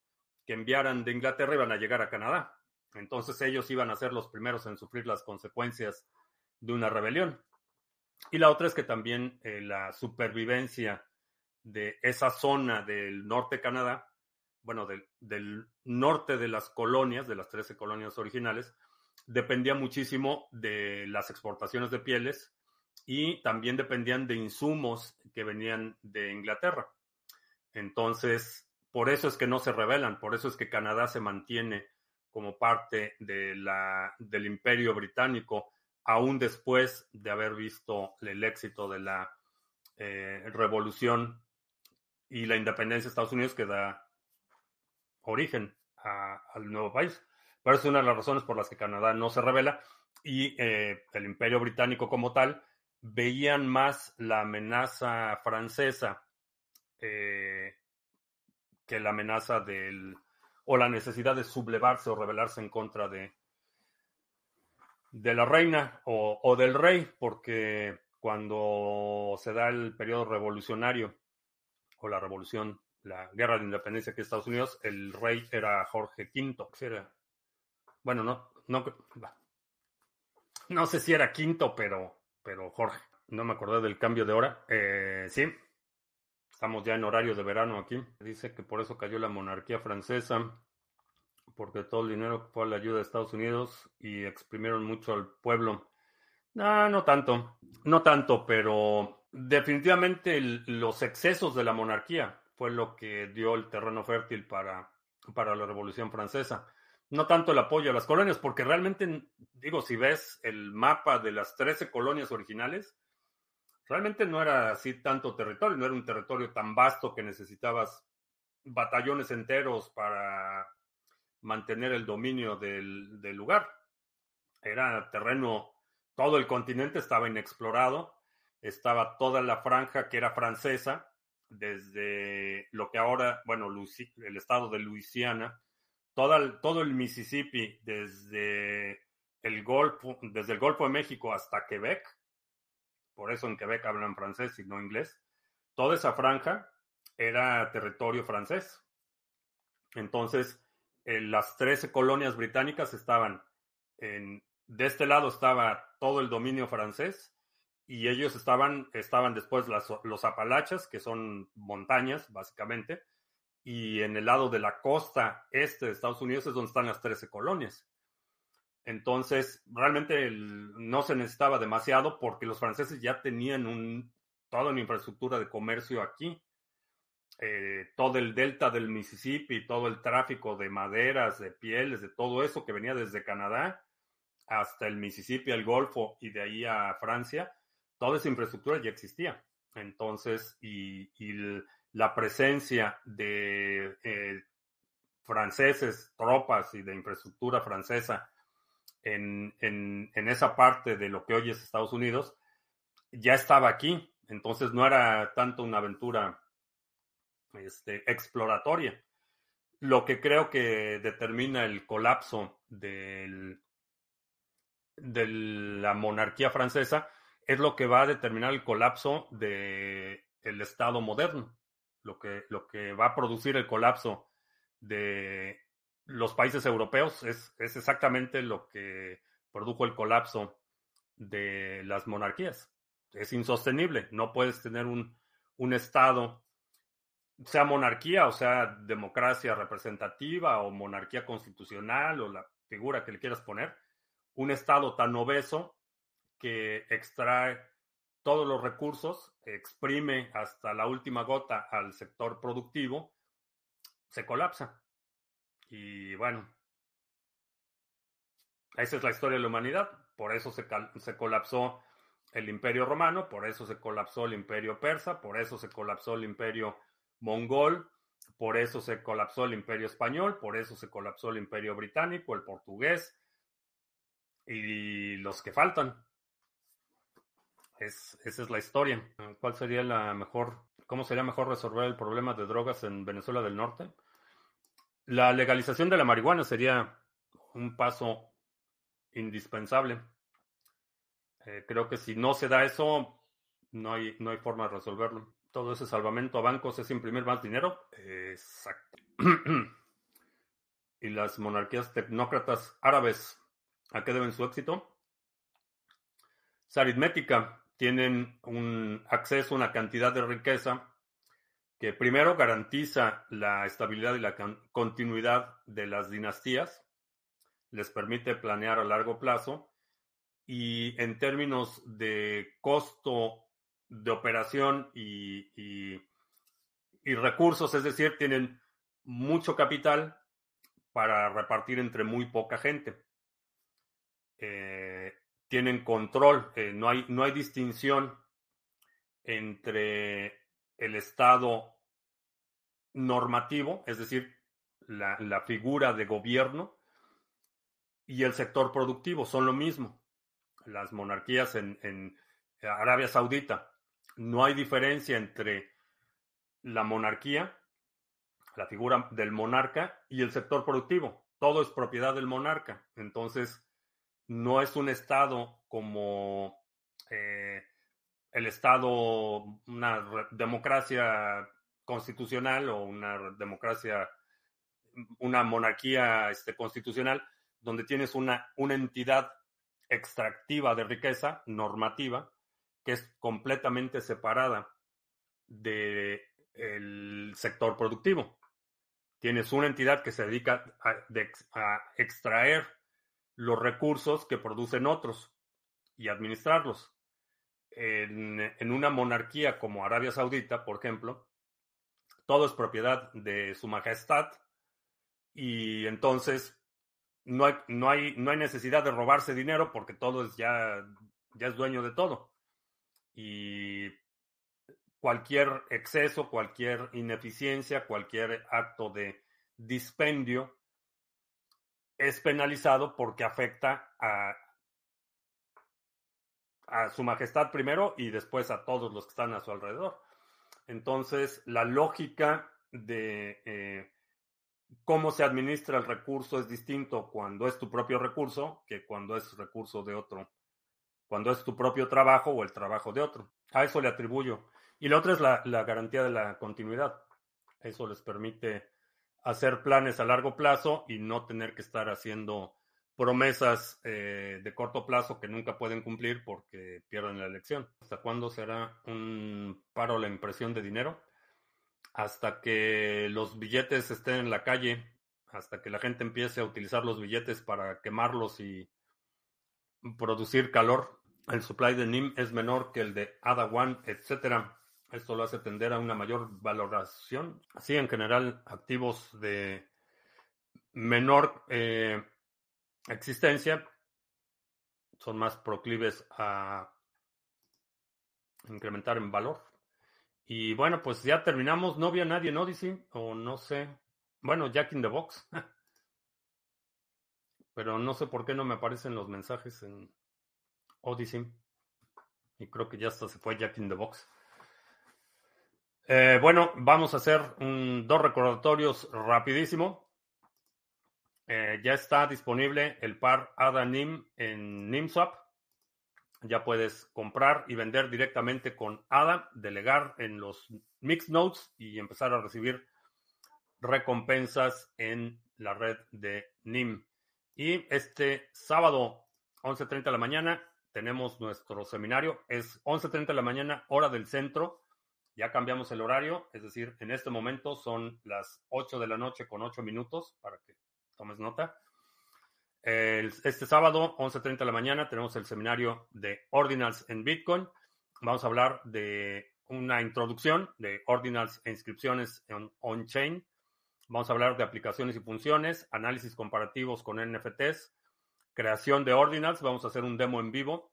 que enviaran de Inglaterra iban a llegar a Canadá. Entonces ellos iban a ser los primeros en sufrir las consecuencias de una rebelión. Y la otra es que también eh, la supervivencia de esa zona del norte de Canadá, bueno, del, del, norte de las colonias, de las 13 colonias originales, dependía muchísimo de las exportaciones de pieles y también dependían de insumos que venían de Inglaterra. Entonces, por eso es que no se rebelan, por eso es que Canadá se mantiene como parte de la, del imperio británico, aún después de haber visto el éxito de la eh, revolución y la independencia de Estados Unidos que da origen al nuevo país. Pero es una de las razones por las que Canadá no se revela y eh, el imperio británico como tal veían más la amenaza francesa eh, que la amenaza del o la necesidad de sublevarse o rebelarse en contra de de la reina o, o del rey, porque cuando se da el periodo revolucionario o la revolución, la guerra de independencia aquí en Estados Unidos, el rey era Jorge V. Era bueno, no, no, no sé si era quinto, pero, pero Jorge, no me acordé del cambio de hora. Eh, sí, estamos ya en horario de verano aquí. Dice que por eso cayó la monarquía francesa, porque todo el dinero fue a la ayuda de Estados Unidos y exprimieron mucho al pueblo. No, no tanto, no tanto, pero definitivamente los excesos de la monarquía fue lo que dio el terreno fértil para, para la Revolución Francesa no tanto el apoyo a las colonias, porque realmente, digo, si ves el mapa de las 13 colonias originales, realmente no era así tanto territorio, no era un territorio tan vasto que necesitabas batallones enteros para mantener el dominio del, lugar. Era terreno, todo el continente estaba inexplorado, estaba toda la franja que era francesa, desde lo que ahora, bueno, el estado de Luisiana, todo el, Mississippi, desde el, Golfo, desde el Golfo de México hasta Quebec, por eso en Quebec hablan francés y no inglés, toda esa franja era territorio francés. Entonces, las 13 colonias británicas estaban en, de este lado estaba todo el dominio francés y ellos estaban, estaban después los Apalaches, que son montañas, básicamente, y en el lado de la costa este de Estados Unidos es donde están las 13 colonias. Entonces, realmente no se necesitaba demasiado porque los franceses ya tenían un, toda una infraestructura de comercio aquí. Eh, todo el delta del Mississippi, todo el tráfico de maderas, de pieles, de todo eso que venía desde Canadá hasta el Mississippi, el Golfo y de ahí a Francia, toda esa infraestructura ya existía. Entonces, y, la presencia de eh, franceses, tropas y de infraestructura francesa en, esa parte de lo que hoy es Estados Unidos, ya estaba aquí. Entonces no era tanto una aventura este, exploratoria. Lo que creo que determina el colapso de la monarquía francesa es lo que va a determinar el colapso del Estado moderno lo que, lo que va a producir el colapso de los países europeos es, exactamente lo que produjo el colapso de las monarquías. Es insostenible. No puedes tener un, un Estado, sea monarquía o sea democracia representativa o monarquía constitucional o la figura que le quieras poner, un Estado tan obeso que extrae todos los recursos, exprime hasta la última gota al sector productivo, se colapsa. Y bueno, esa es la historia de la humanidad. Por eso se, se colapsó el imperio romano, por eso se colapsó el imperio persa, por eso se colapsó el imperio mongol, por eso se colapsó el imperio español, por eso se colapsó el imperio británico, el portugués y los que faltan esa es la historia. ¿Cuál sería la mejor ¿Cómo sería mejor resolver el problema de drogas en Venezuela del Norte? La legalización de la marihuana sería un paso indispensable. Eh, creo que si no se da eso, no hay, no hay forma de resolverlo. Todo ese salvamento a bancos es imprimir más dinero. Exacto. y las monarquías tecnócratas árabes, ¿a qué deben su éxito? Es aritmética. Tienen un acceso a una cantidad de riqueza que primero garantiza la estabilidad y la continuidad de las dinastías, les permite planear a largo plazo y en términos de costo de operación y, y, recursos, es decir, tienen mucho capital para repartir entre muy poca gente. Eh, tienen control, eh, no, hay, no hay distinción entre el Estado normativo, es decir, la, la, figura de gobierno, y el sector productivo, son lo mismo. Las monarquías en, en Arabia Saudita, no hay diferencia entre la monarquía, la figura del monarca, y el sector productivo. Todo es propiedad del monarca. Entonces, no es un Estado como eh, el Estado, una democracia constitucional o una democracia, una monarquía este, constitucional, donde tienes una, una entidad extractiva de riqueza, normativa, que es completamente separada del sector productivo. Tienes una entidad que se dedica a, extraer los recursos que producen otros y administrarlos en, una monarquía como Arabia Saudita, por ejemplo, todo es propiedad de su majestad y entonces no hay, no hay, no hay necesidad de robarse dinero porque todo es ya, ya es dueño de todo. Y cualquier exceso, cualquier ineficiencia, cualquier acto de dispendio es penalizado porque afecta a, a su majestad primero y después a todos los que están a su alrededor. Entonces, la lógica de eh, cómo se administra el recurso es distinto cuando es tu propio recurso que cuando es recurso de otro, cuando es tu propio trabajo o el trabajo de otro. A eso le atribuyo. Y la otra es la, la garantía de la continuidad. Eso les permite hacer planes a largo plazo y no tener que estar haciendo promesas eh, de corto plazo que nunca pueden cumplir porque pierden la elección. ¿Hasta cuándo será un paro la impresión de dinero? Hasta que los billetes estén en la calle, hasta que la gente empiece a utilizar los billetes para quemarlos y producir calor. El supply de NIM es menor que el de ADA One, etcétera. Esto lo hace tender a una mayor valoración. Así, en general, activos de menor eh, existencia son más proclives a incrementar en valor. Y bueno, pues ya terminamos. No había nadie en Odyssey, o no sé. Bueno, Jack in the Box. Pero no sé por qué no me aparecen los mensajes en Odyssey. Y creo que ya hasta se fue Jack in the Box. Eh, bueno, vamos a hacer dos recordatorios rapidísimo. Eh, ya está disponible el par ADA-NIM en NIMSwap. Ya puedes comprar y vender directamente con ADA, delegar en los Mix Notes y empezar a recibir recompensas en la red de NIM. Y este sábado, 11.30 de la mañana, tenemos nuestro seminario. Es 11.30 de la mañana, hora del centro. Ya cambiamos el horario, es decir, en este momento son las 8 de la noche con 8 minutos para que tomes nota. este sábado, 11.30 de la mañana, tenemos el seminario de Ordinals en Bitcoin. Vamos a hablar de una introducción de Ordinals e inscripciones on-chain. Vamos a hablar de aplicaciones y funciones, análisis comparativos con NFTs, creación de Ordinals. Vamos a hacer un demo en vivo.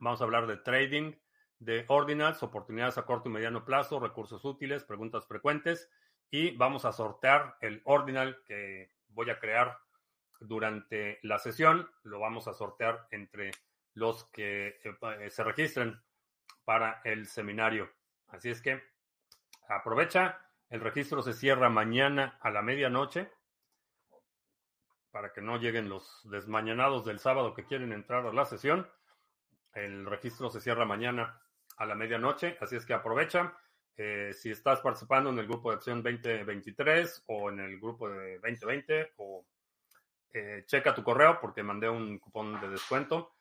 Vamos a hablar de trading de Ordinals, oportunidades a corto y mediano plazo, recursos útiles, preguntas frecuentes. Y vamos a sortear el Ordinal que voy a crear durante la sesión. Lo vamos a sortear entre los que eh, se registren para el seminario. Así es que aprovecha. El registro se cierra mañana a la medianoche para que no lleguen los desmañanados del sábado que quieren entrar a la sesión. El registro se cierra mañana a la medianoche, así es que aprovecha. Eh, si estás participando en el grupo de acción 2023 o en el grupo de 2020, o eh, checa tu correo porque mandé un cupón de descuento.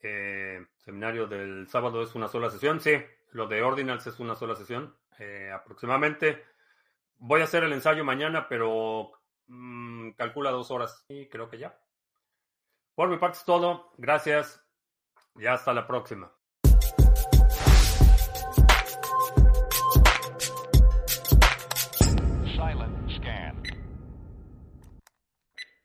Eh, seminario del sábado es una sola sesión. Sí, lo de Ordinals es una sola sesión. aproximadamente voy a hacer el ensayo mañana, pero mmm, calcula dos horas y creo que ya. Por mi parte es todo. Gracias y hasta la próxima.